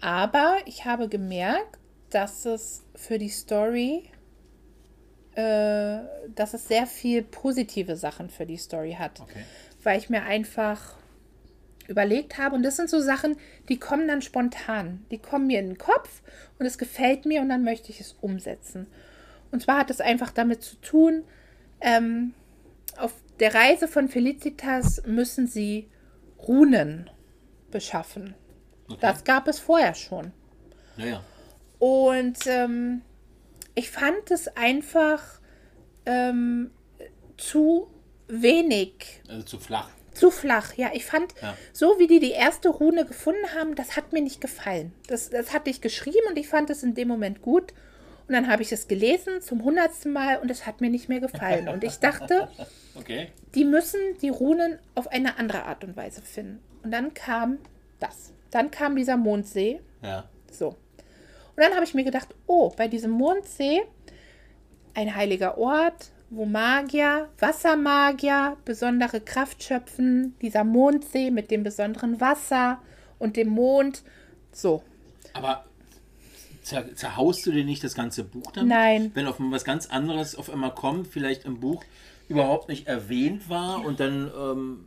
Aber ich habe gemerkt, dass es für die Story, äh, dass es sehr viel positive Sachen für die Story hat. Okay. Weil ich mir einfach überlegt habe, und das sind so Sachen, die kommen dann spontan. Die kommen mir in den Kopf und es gefällt mir und dann möchte ich es umsetzen. Und zwar hat es einfach damit zu tun, ähm, auf der Reise von Felicitas müssen sie Runen beschaffen. okay. Das gab es vorher schon. ja, ja. Und ähm, ich fand es einfach ähm, zu wenig, Also zu flach. zu flach. Ja, ich fand, Ja. so wie die die erste Rune gefunden haben, das hat mir nicht gefallen. Das, das hatte ich geschrieben und ich fand es in dem Moment gut. Und dann habe ich es gelesen zum hundertsten Mal und es hat mir nicht mehr gefallen. Und ich dachte, Okay. die müssen die Runen auf eine andere Art und Weise finden. Und dann kam das. Dann kam dieser Mondsee. Ja. So. Und dann habe ich mir gedacht, oh, bei diesem Mondsee, ein heiliger Ort, wo Magier, Wassermagier besondere Kraft schöpfen, dieser Mondsee mit dem besonderen Wasser und dem Mond. So. Aber zer zerhaust du dir nicht das ganze Buch damit? Nein. Wenn auf was ganz anderes auf einmal kommt, vielleicht im Buch überhaupt nicht erwähnt war und dann, ähm,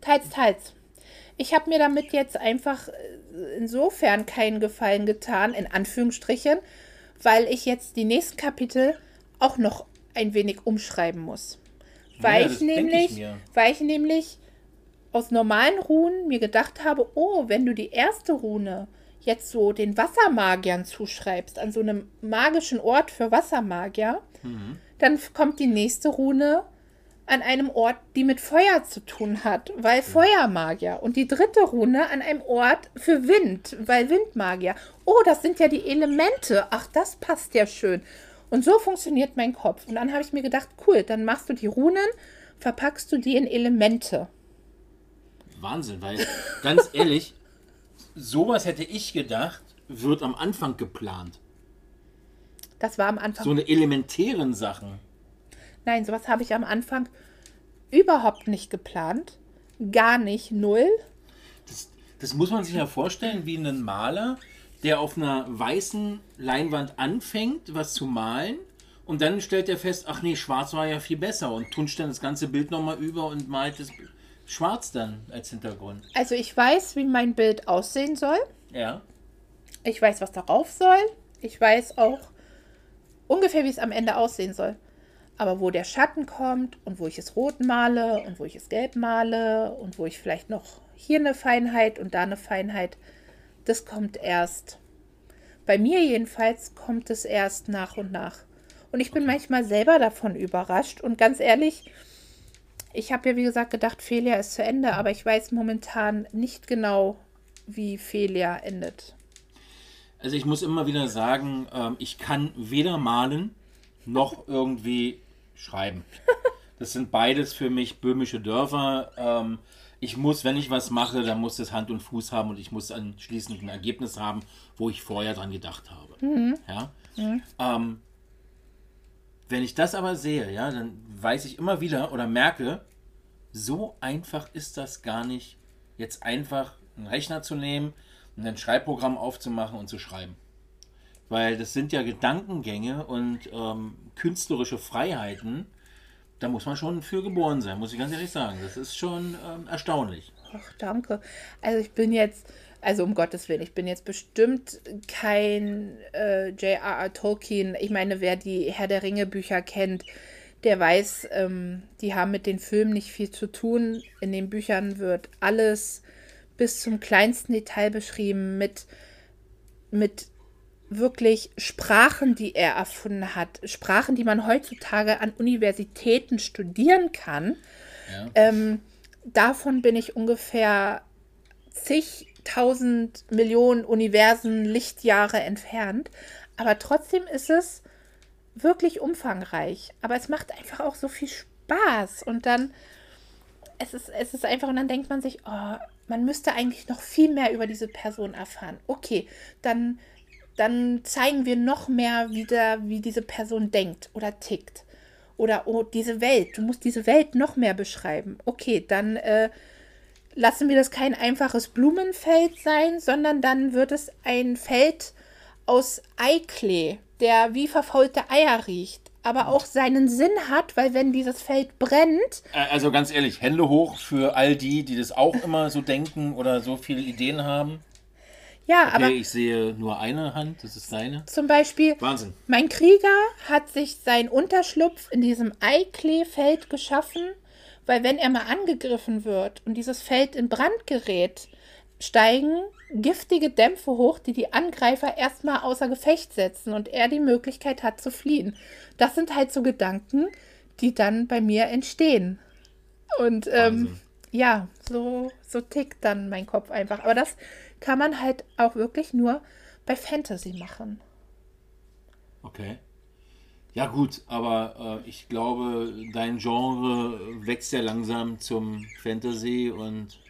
Teils, teils. Ich habe mir damit jetzt einfach äh, insofern keinen Gefallen getan, in Anführungsstrichen, weil ich jetzt die nächsten Kapitel auch noch ein wenig umschreiben muss. Weil Ja, ich ich nämlich, mir. weil ich nämlich aus normalen Runen mir gedacht habe, oh, wenn du die erste Rune jetzt so den Wassermagiern zuschreibst, an so einem magischen Ort für Wassermagier, Mhm. dann kommt die nächste Rune an einem Ort, die mit Feuer zu tun hat, weil Feuermagier. Und die dritte Rune an einem Ort für Wind, weil Windmagier. Oh, das sind ja die Elemente. Ach, das passt ja schön. Und so funktioniert mein Kopf. Und dann habe ich mir gedacht, cool, dann machst du die Runen, verpackst du die in Elemente. Wahnsinn, weil ganz ehrlich, sowas hätte ich gedacht, wird am Anfang geplant. Das war am Anfang. So eine elementären Sachen. Nein, sowas habe ich am Anfang überhaupt nicht geplant. Gar nicht, null. Das, das muss man sich ja vorstellen, wie ein Maler, der auf einer weißen Leinwand anfängt, was zu malen. Und dann stellt er fest, ach nee, schwarz war ja viel besser und tunscht dann das ganze Bild nochmal über und malt es schwarz dann als Hintergrund. Also ich weiß, wie mein Bild aussehen soll. Ja. Ich weiß, was darauf soll. Ich weiß auch ungefähr, wie es am Ende aussehen soll. Aber wo der Schatten kommt und wo ich es rot male und wo ich es gelb male und wo ich vielleicht noch hier eine Feinheit und da eine Feinheit, das kommt erst. Bei mir jedenfalls kommt es erst nach und nach. Und ich bin manchmal selber davon überrascht. Und ganz ehrlich, ich habe ja wie gesagt gedacht, Felia ist zu Ende, aber ich weiß momentan nicht genau, wie Felia endet. Also ich muss immer wieder sagen, ähm, ich kann weder malen noch irgendwie schreiben. Das sind beides für mich böhmische Dörfer. Ich muss, wenn ich was mache, dann muss das Hand und Fuß haben und ich muss anschließend ein Ergebnis haben, wo ich vorher dran gedacht habe. Ja? Ähm, wenn ich das aber sehe, ja, dann weiß ich immer wieder oder merke, so einfach ist das gar nicht, jetzt einfach einen Rechner zu nehmen und ein Schreibprogramm aufzumachen und zu schreiben. Weil das sind ja Gedankengänge und ähm, künstlerische Freiheiten. Da muss man schon für geboren sein, muss ich ganz ehrlich sagen. Das ist schon ähm, erstaunlich. Ach, danke. Also ich bin jetzt, also um Gottes Willen, ich bin jetzt bestimmt kein äh, J.R.R. Tolkien. Ich meine, wer die Herr der Ringe Bücher kennt, der weiß, ähm, die haben mit den Filmen nicht viel zu tun. In den Büchern wird alles bis zum kleinsten Detail beschrieben mit, mit wirklich Sprachen, die er erfunden hat. Sprachen, die man heutzutage an Universitäten studieren kann. Ja. Ähm, davon bin ich ungefähr zigtausend Millionen Universen Lichtjahre entfernt. Aber trotzdem ist es wirklich umfangreich. Aber es macht einfach auch so viel Spaß. Und dann, es ist, es ist einfach, und dann denkt man sich, oh, man müsste eigentlich noch viel mehr über diese Person erfahren. Okay, dann, dann zeigen wir noch mehr wieder, wie diese Person denkt oder tickt. Oder oh, diese Welt, du musst diese Welt noch mehr beschreiben. Okay, dann äh, lassen wir das kein einfaches Blumenfeld sein, sondern dann wird es ein Feld aus Eiklee, der wie verfaulte Eier riecht, aber auch seinen Sinn hat, weil wenn dieses Feld brennt, Also ganz ehrlich, Hände hoch für all die, die das auch immer so denken oder so viele Ideen haben. Ja, Okay, aber ich sehe nur eine Hand, das ist deine. zum Beispiel, Wahnsinn. mein Krieger hat sich seinen Unterschlupf in diesem Eikleefeld geschaffen, weil wenn er mal angegriffen wird und dieses Feld in Brand gerät, steigen giftige Dämpfe hoch, die die Angreifer erstmal außer Gefecht setzen und er die Möglichkeit hat zu fliehen. Das sind halt so Gedanken, die dann bei mir entstehen. Und ähm, ja, so, so tickt dann mein Kopf einfach. Aber das kann man halt auch wirklich nur bei Fantasy machen. Okay. Ja gut, aber äh, ich glaube, dein Genre wächst ja langsam zum Fantasy und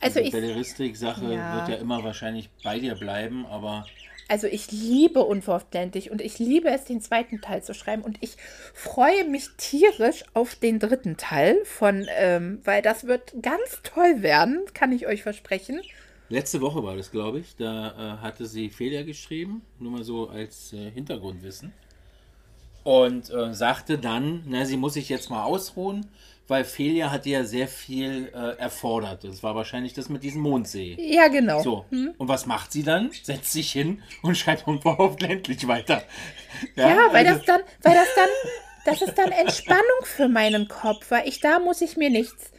Also die Belleristik-Sache Ja. wird ja immer wahrscheinlich bei dir bleiben, aber also ich liebe Unverständlich und ich liebe es, den zweiten Teil zu schreiben. Und ich freue mich tierisch auf den dritten Teil von, ähm, weil das wird ganz toll werden, kann ich euch versprechen. Letzte Woche war das, glaube ich. Da äh, hatte sie Fehler geschrieben, nur mal so als äh, Hintergrundwissen. Und äh, sagte dann, na, sie muss sich jetzt mal ausruhen, weil Felia hat ihr ja sehr viel äh, erfordert. Das war wahrscheinlich das mit diesem Mondsee. Ja, genau. So, und was macht sie dann? Setzt sich hin und schreibt unverhofft endlich weiter. Ja, weil also- das dann, weil das dann, das ist dann Entspannung für meinen Kopf, weil ich da muss ich mir nichts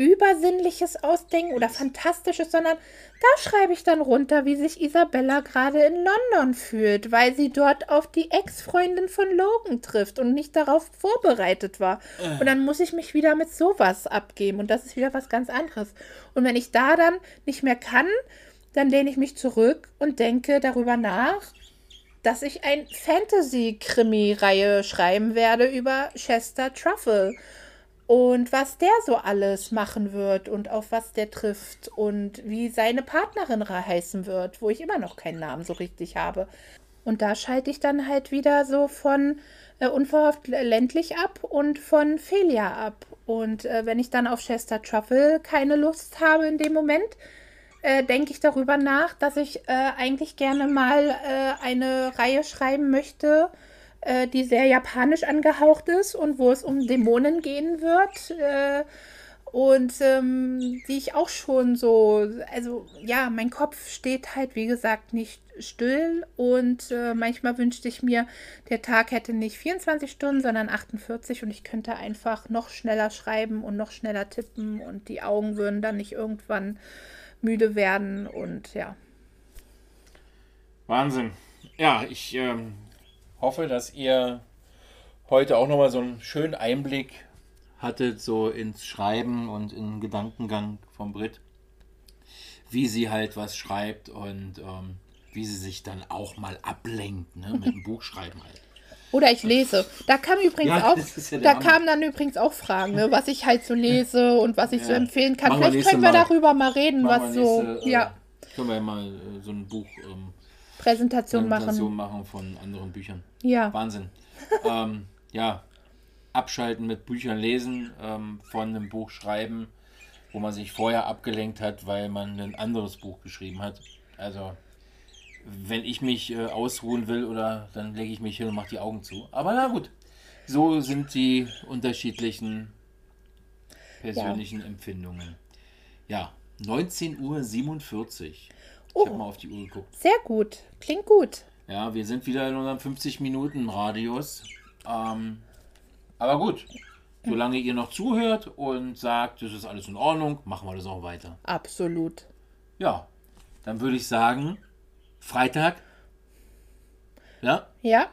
Übersinnliches ausdenken oder Fantastisches, sondern da schreibe ich dann runter, wie sich Isabella gerade in London fühlt, weil sie dort auf die Ex-Freundin von Logan trifft und nicht darauf vorbereitet war. Und dann muss ich mich wieder mit sowas abgeben und das ist wieder was ganz anderes. Und wenn ich da dann nicht mehr kann, dann lehne ich mich zurück und denke darüber nach, dass ich ein Fantasy-Krimi-Reihe schreiben werde über Chester Truffle. Und was der so alles machen wird und auf was der trifft und wie seine Partnerin heißen wird, wo ich immer noch keinen Namen so richtig habe. Und da schalte ich dann halt wieder so von äh, unverhofft ländlich ab und von Felia ab. Und äh, wenn ich dann auf Chester Truffle keine Lust habe in dem Moment, äh, denke ich darüber nach, dass ich äh, eigentlich gerne mal äh, eine Reihe schreiben möchte, äh, die sehr japanisch angehaucht ist und wo es um Dämonen gehen wird. Äh, und ähm, die ich auch schon so, also ja, mein Kopf steht halt, wie gesagt, nicht still. Und äh, manchmal wünschte ich mir, der Tag hätte nicht 24 Stunden, sondern 48 und ich könnte einfach noch schneller schreiben und noch schneller tippen und die Augen würden dann nicht irgendwann müde werden und ja. Wahnsinn. Ja, ich ähm, hoffe, dass ihr heute auch nochmal so einen schönen Einblick hattet, so ins Schreiben und in den Gedankengang von Brit. Wie sie halt was schreibt und ähm, wie sie sich dann auch mal ablenkt, ne, mit dem Buchschreiben halt. Oder ich lese. Da kam übrigens Ja, auch, ja da Hammer. kamen dann übrigens auch Fragen, ne, was ich halt so lese und was ich so Ja. empfehlen kann. Machen Vielleicht nächste können wir Mal. darüber mal reden, was wir so, nächste, äh, ja, Können wir ja mal äh, so ein Buch ähm, Präsentation Präsentation machen. machen von anderen Büchern. Ja. Wahnsinn. ähm, ja, abschalten mit Büchern lesen, ähm, von einem Buch schreiben, wo man sich vorher abgelenkt hat, weil man ein anderes Buch geschrieben hat. Also, wenn ich mich äh, ausruhen will, oder dann lege ich mich hin und mache die Augen zu. Aber na gut, so sind die unterschiedlichen persönlichen Empfindungen. Ja, 19.47 Uhr. Ich Oh. habe mal auf die Uhr geguckt. Sehr gut. Klingt gut. Ja, wir sind wieder in unserem 50-Minuten-Radius. Ähm, aber gut, solange ihr noch zuhört und sagt, das ist alles in Ordnung, machen wir das auch weiter. Absolut. Ja, dann würde ich sagen, Freitag. Ja, Ja.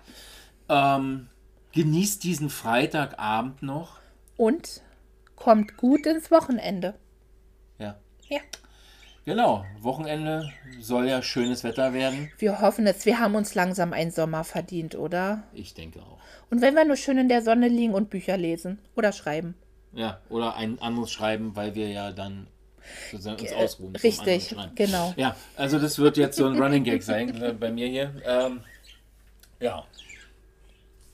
ähm, genießt diesen Freitagabend noch. Und kommt gut ins Wochenende. Ja, Ja. Genau. Wochenende soll ja schönes Wetter werden. Wir hoffen es. Wir haben uns langsam einen Sommer verdient, oder? Ich denke auch. Und wenn wir nur schön in der Sonne liegen und Bücher lesen oder schreiben. Ja, oder ein anderes schreiben, weil wir ja dann sozusagen uns ausruhen. richtig, genau. Ja, also das wird jetzt so ein Running Gag sein äh, bei mir hier. Ähm, ja.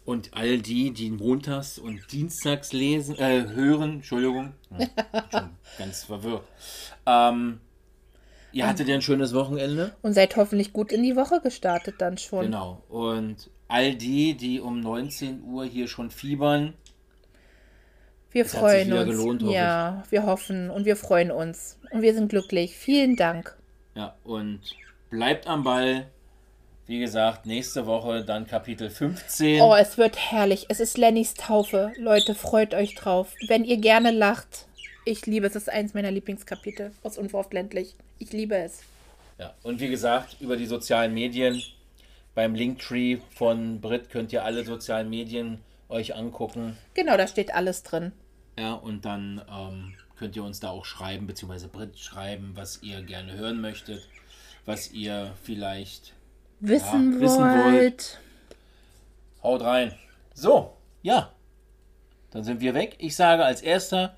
Und all die, die montags und dienstags lesen, äh, hören, Entschuldigung, hm, schon ganz verwirrt. Ähm, ihr hattet ja ein schönes Wochenende. Und seid hoffentlich gut in die Woche gestartet dann schon. Genau. Und all die, die um 19 Uhr hier schon fiebern, Wir hat sich freuen uns. gelohnt, ja, wir hoffen und wir freuen uns. Und wir sind glücklich. Vielen Dank. Ja, und bleibt am Ball. Wie gesagt, nächste Woche dann Kapitel 15. Oh, es wird herrlich. Es ist Lennys Taufe. Leute, freut euch drauf. Wenn ihr gerne lacht. Ich liebe es. Es ist eins meiner Lieblingskapitel aus Unverhofft ländlich. Ich liebe es. Ja, und wie gesagt, über die sozialen Medien. Beim Linktree von Brit könnt ihr alle sozialen Medien euch angucken. Genau, da steht alles drin. Ja, und dann ähm, könnt ihr uns da auch schreiben, beziehungsweise Brit schreiben, was ihr gerne hören möchtet, was ihr vielleicht Wissen, Ja, wissen wollt. wollt. Haut rein. So, ja. Dann sind wir weg. Ich sage als erster